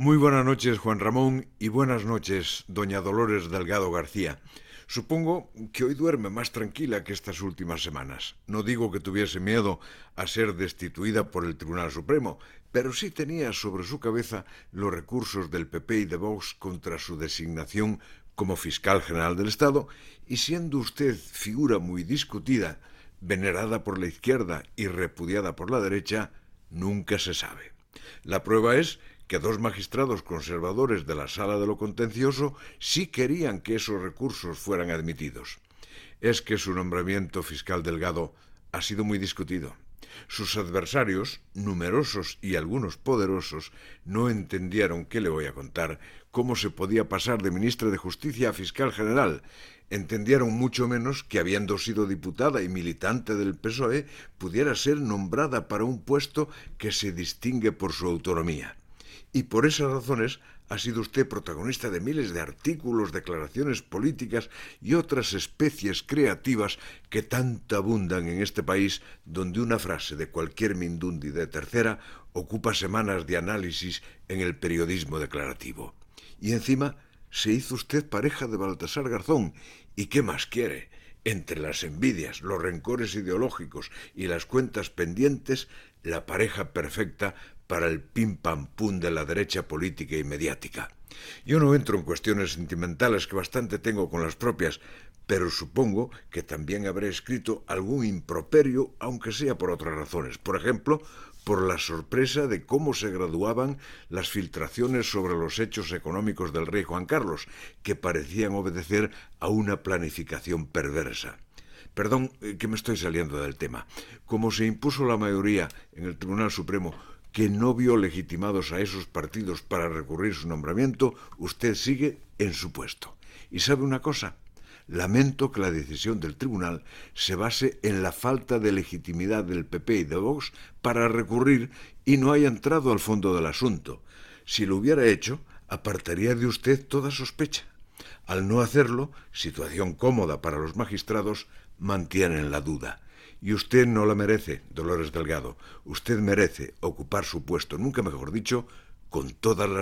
Muy buenas noches, Juan Ramón, y buenas noches, doña Dolores Delgado García. Supongo que hoy duerme más tranquila que estas últimas semanas. No digo que tuviese miedo a ser destituida por el Tribunal Supremo, pero sí tenía sobre su cabeza los recursos del PP y de Vox contra su designación como fiscal general del Estado, y siendo usted figura muy discutida, venerada por la izquierda y repudiada por la derecha, nunca se sabe. La prueba es que dos magistrados conservadores de la Sala de lo Contencioso sí querían que esos recursos fueran admitidos. Es que su nombramiento fiscal delgado ha sido muy discutido. Sus adversarios, numerosos y algunos poderosos, no entendieron, ¿qué le voy a contar?, cómo se podía pasar de ministra de Justicia a fiscal general. Entendieron mucho menos que, habiendo sido diputada y militante del PSOE, pudiera ser nombrada para un puesto que se distingue por su autonomía. Y por esas razones ha sido usted protagonista de miles de artículos, declaraciones políticas y otras especies creativas que tanto abundan en este país, donde una frase de cualquier mindundi de tercera ocupa semanas de análisis en el periodismo declarativo. Y encima se hizo usted pareja de Baltasar Garzón. ¿Y qué más quiere? Entre las envidias, los rencores ideológicos y las cuentas pendientes, la pareja perfecta para el pim pam pum de la derecha política y mediática. Yo no entro en cuestiones sentimentales que bastante tengo con las propias, pero supongo que también habré escrito algún improperio, aunque sea por otras razones. Por ejemplo, por la sorpresa de cómo se graduaban las filtraciones sobre los hechos económicos del rey Juan Carlos, que parecían obedecer a una planificación perversa. Perdón eh, que me estoy saliendo del tema. Como se impuso la mayoría en el Tribunal Supremo que no vio legitimados a esos partidos para recurrir su nombramiento, usted sigue en su puesto. ¿Y sabe una cosa? Lamento que la decisión del tribunal se base en la falta de legitimidad del PP y de Vox para recurrir y no haya entrado al fondo del asunto. Si lo hubiera hecho, apartaría de usted toda sospecha. Al no hacerlo, situación cómoda para los magistrados, mantienen la duda. Y usted no la merece, Dolores Delgado. Usted merece ocupar su puesto, nunca mejor dicho, con todas las